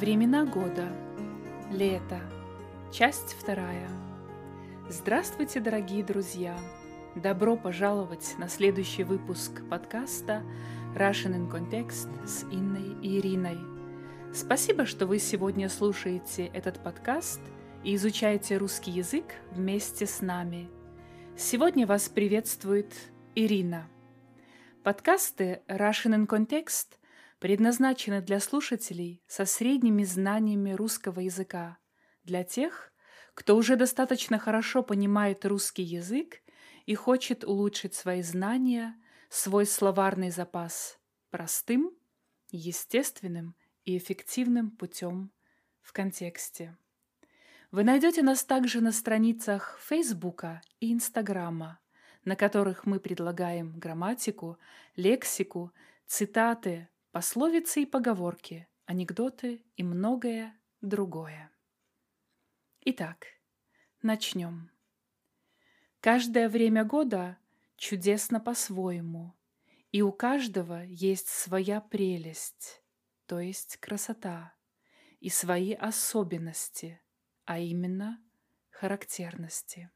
Времена года. Лето. Часть вторая. Здравствуйте, дорогие друзья! Добро пожаловать на следующий выпуск подкаста Russian in Context с Инной и Ириной. Спасибо, что вы сегодня слушаете этот подкаст и изучаете русский язык вместе с нами. Сегодня вас приветствует Ирина. Подкасты Russian in Context предназначены для слушателей со средними знаниями русского языка, для тех, кто уже достаточно хорошо понимает русский язык и хочет улучшить свои знания, свой словарный запас простым, естественным и эффективным путем в контексте. Вы найдете нас также на страницах Фейсбука и Инстаграма, на которых мы предлагаем грамматику, лексику, цитаты, пословицы и поговорки, анекдоты и многое другое. Итак, начнем. Каждое время года чудесно по-своему, и у каждого есть своя прелесть, то есть красота, и свои особенности, а именно характерности.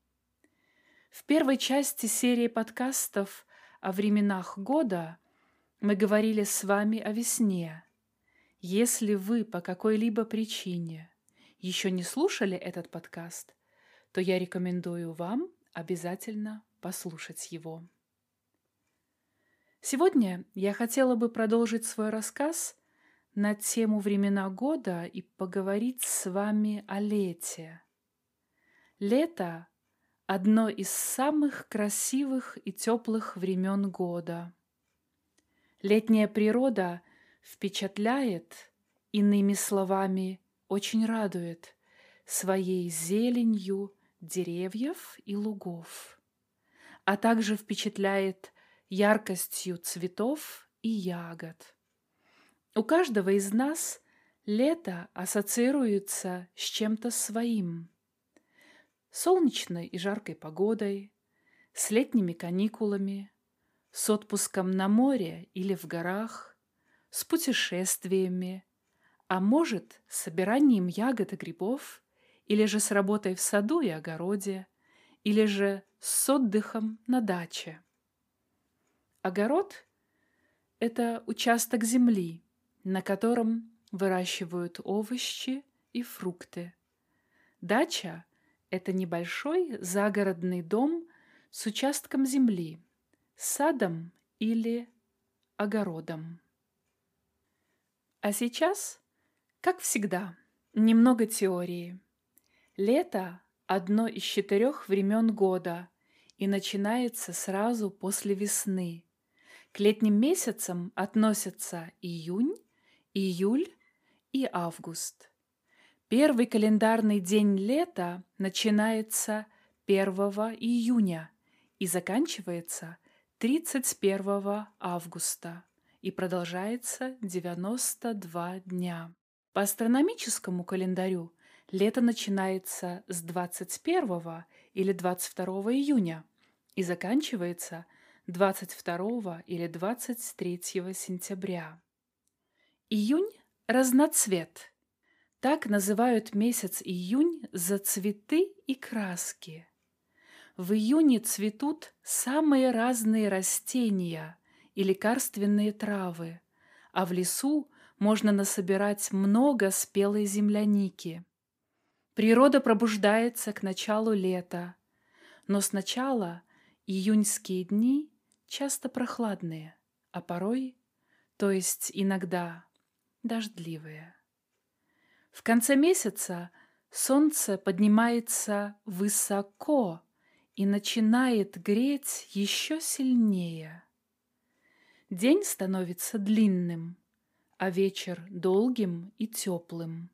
В первой части серии подкастов о временах года мы говорили с вами о весне. Если вы по какой-либо причине еще не слушали этот подкаст, то я рекомендую вам обязательно послушать его. Сегодня я хотела бы продолжить свой рассказ на тему времена года и поговорить с вами о лете. Лето – одно из самых красивых и теплых времен года – Летняя природа впечатляет, иными словами, очень радует своей зеленью деревьев и лугов, а также впечатляет яркостью цветов и ягод. У каждого из нас лето ассоциируется с чем-то своим. Солнечной и жаркой погодой, с летними каникулами, с отпуском на море или в горах, с путешествиями, а может, с собиранием ягод и грибов, или же с работой в саду и огороде, или же с отдыхом на даче. Огород – это участок земли, на котором выращивают овощи и фрукты. Дача – это небольшой загородный дом с участком земли – садом или огородом. А сейчас, как всегда, немного теории. Лето – одно из четырех времен года и начинается сразу после весны. К летним месяцам относятся июнь, июль и август. Первый календарный день лета начинается 1 июня и заканчивается 31 августа и продолжается 92 дня. По астрономическому календарю лето начинается с 21 или 22 июня и заканчивается 22 или 23 сентября. Июнь – разноцвет. Так называют месяц июнь за цветы и краски – в июне цветут самые разные растения и лекарственные травы, а в лесу можно насобирать много спелой земляники. Природа пробуждается к началу лета, но сначала июньские дни часто прохладные, а порой, то есть иногда, дождливые. В конце месяца солнце поднимается высоко и начинает греть еще сильнее. День становится длинным, а вечер долгим и теплым.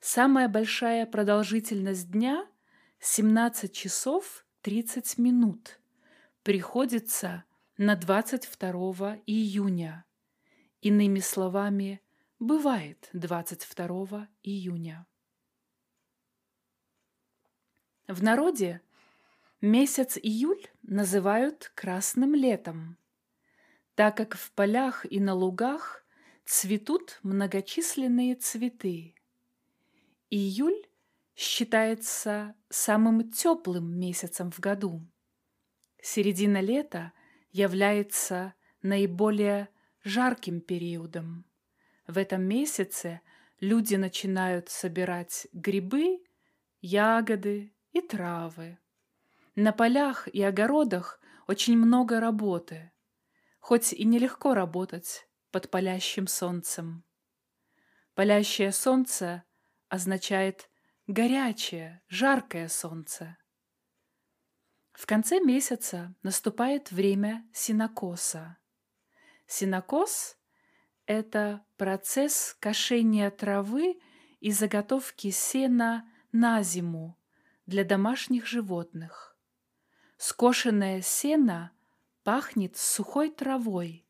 Самая большая продолжительность дня — 17 часов 30 минут — приходится на 22 июня. Иными словами, бывает 22 июня. В народе Месяц июль называют красным летом, так как в полях и на лугах цветут многочисленные цветы. Июль считается самым теплым месяцем в году. Середина лета является наиболее жарким периодом. В этом месяце люди начинают собирать грибы, ягоды и травы. На полях и огородах очень много работы, хоть и нелегко работать под палящим солнцем. Палящее солнце означает горячее, жаркое солнце. В конце месяца наступает время синокоса. Синокос – это процесс кошения травы и заготовки сена на зиму для домашних животных. Скошенное сено пахнет сухой травой,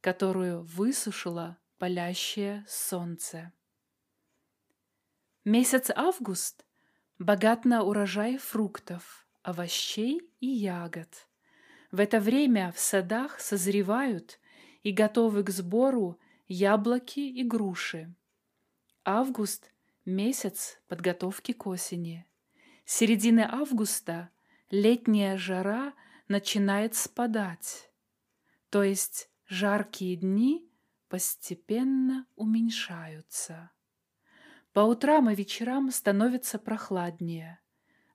которую высушило палящее солнце. Месяц август богат на урожай фруктов, овощей и ягод. В это время в садах созревают и готовы к сбору яблоки и груши. Август – месяц подготовки к осени. С середины августа летняя жара начинает спадать, то есть жаркие дни постепенно уменьшаются. По утрам и вечерам становится прохладнее,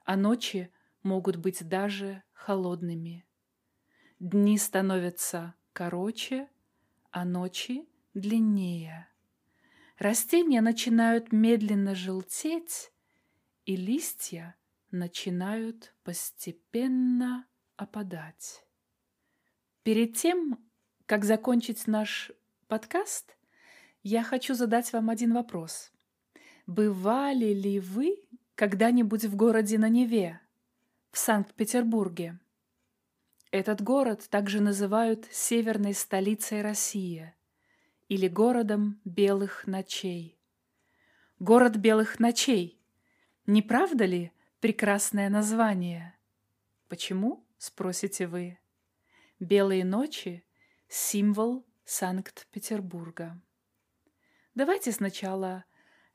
а ночи могут быть даже холодными. Дни становятся короче, а ночи длиннее. Растения начинают медленно желтеть, и листья начинают постепенно опадать. Перед тем, как закончить наш подкаст, я хочу задать вам один вопрос – Бывали ли вы когда-нибудь в городе на Неве, в Санкт-Петербурге? Этот город также называют северной столицей России или городом белых ночей. Город белых ночей. Не правда ли прекрасное название? Почему, спросите вы? Белые ночи – символ Санкт-Петербурга. Давайте сначала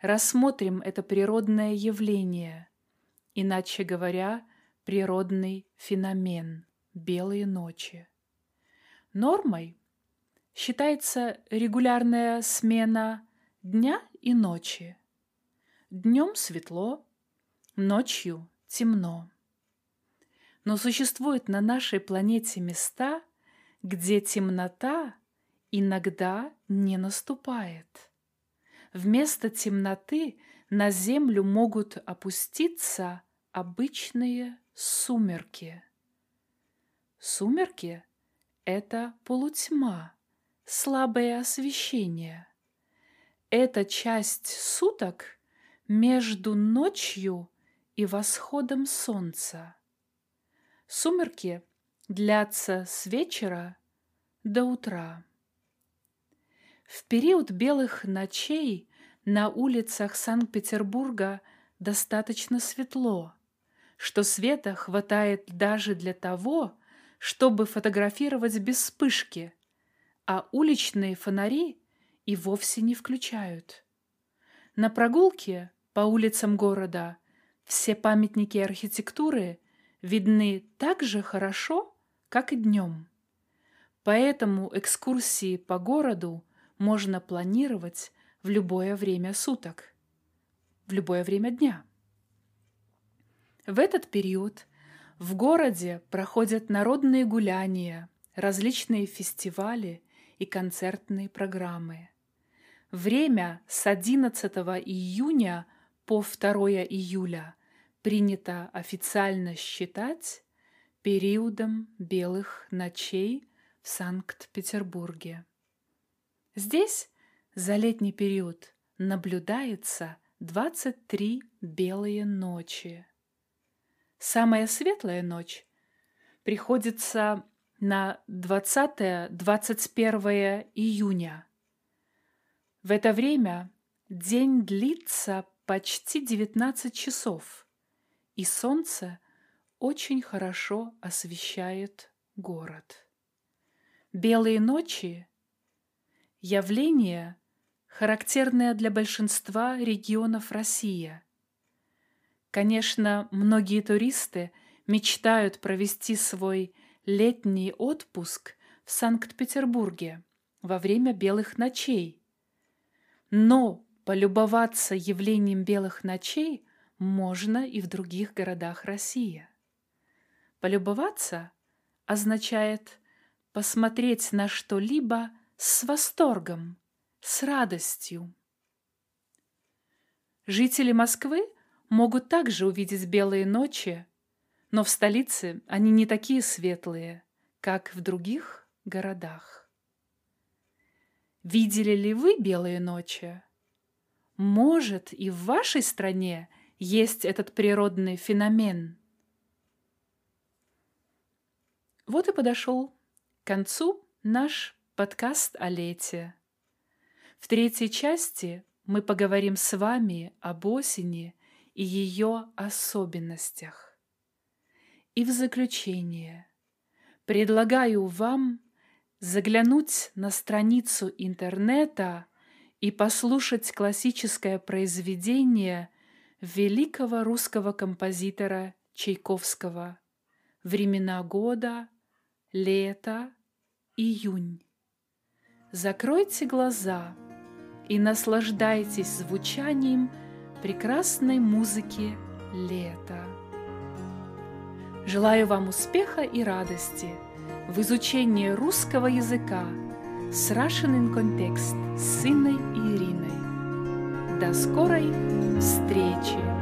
рассмотрим это природное явление, иначе говоря, природный феномен белые ночи. Нормой считается регулярная смена дня и ночи. Днем светло, ночью темно. Но существуют на нашей планете места, где темнота иногда не наступает. Вместо темноты на землю могут опуститься обычные сумерки. Сумерки — это полутьма, слабое освещение. Это часть суток между ночью и восходом солнца. Сумерки длятся с вечера до утра. В период белых ночей на улицах Санкт-Петербурга достаточно светло, что света хватает даже для того, чтобы фотографировать без вспышки, а уличные фонари и вовсе не включают. На прогулке по улицам города все памятники архитектуры видны так же хорошо, как и днем. Поэтому экскурсии по городу можно планировать в любое время суток, в любое время дня. В этот период в городе проходят народные гуляния, различные фестивали и концертные программы. Время с 11 июня по 2 июля принято официально считать периодом белых ночей в Санкт-Петербурге. Здесь за летний период наблюдается 23 белые ночи. Самая светлая ночь приходится на 20-21 июня. В это время день длится почти 19 часов, и солнце очень хорошо освещает город. Белые ночи явление, характерная для большинства регионов России. Конечно, многие туристы мечтают провести свой летний отпуск в Санкт-Петербурге во время белых ночей. Но полюбоваться явлением белых ночей можно и в других городах России. Полюбоваться означает посмотреть на что-либо с восторгом, с радостью. Жители Москвы могут также увидеть белые ночи, но в столице они не такие светлые, как в других городах. Видели ли вы белые ночи? Может, и в вашей стране есть этот природный феномен? Вот и подошел к концу наш подкаст о лете. В третьей части мы поговорим с вами об осени и ее особенностях. И в заключение предлагаю вам заглянуть на страницу интернета и послушать классическое произведение великого русского композитора Чайковского «Времена года», «Лето», «Июнь». Закройте глаза и наслаждайтесь звучанием прекрасной музыки лета. Желаю вам успеха и радости в изучении русского языка с Russian in Context с Инной Ириной. До скорой встречи!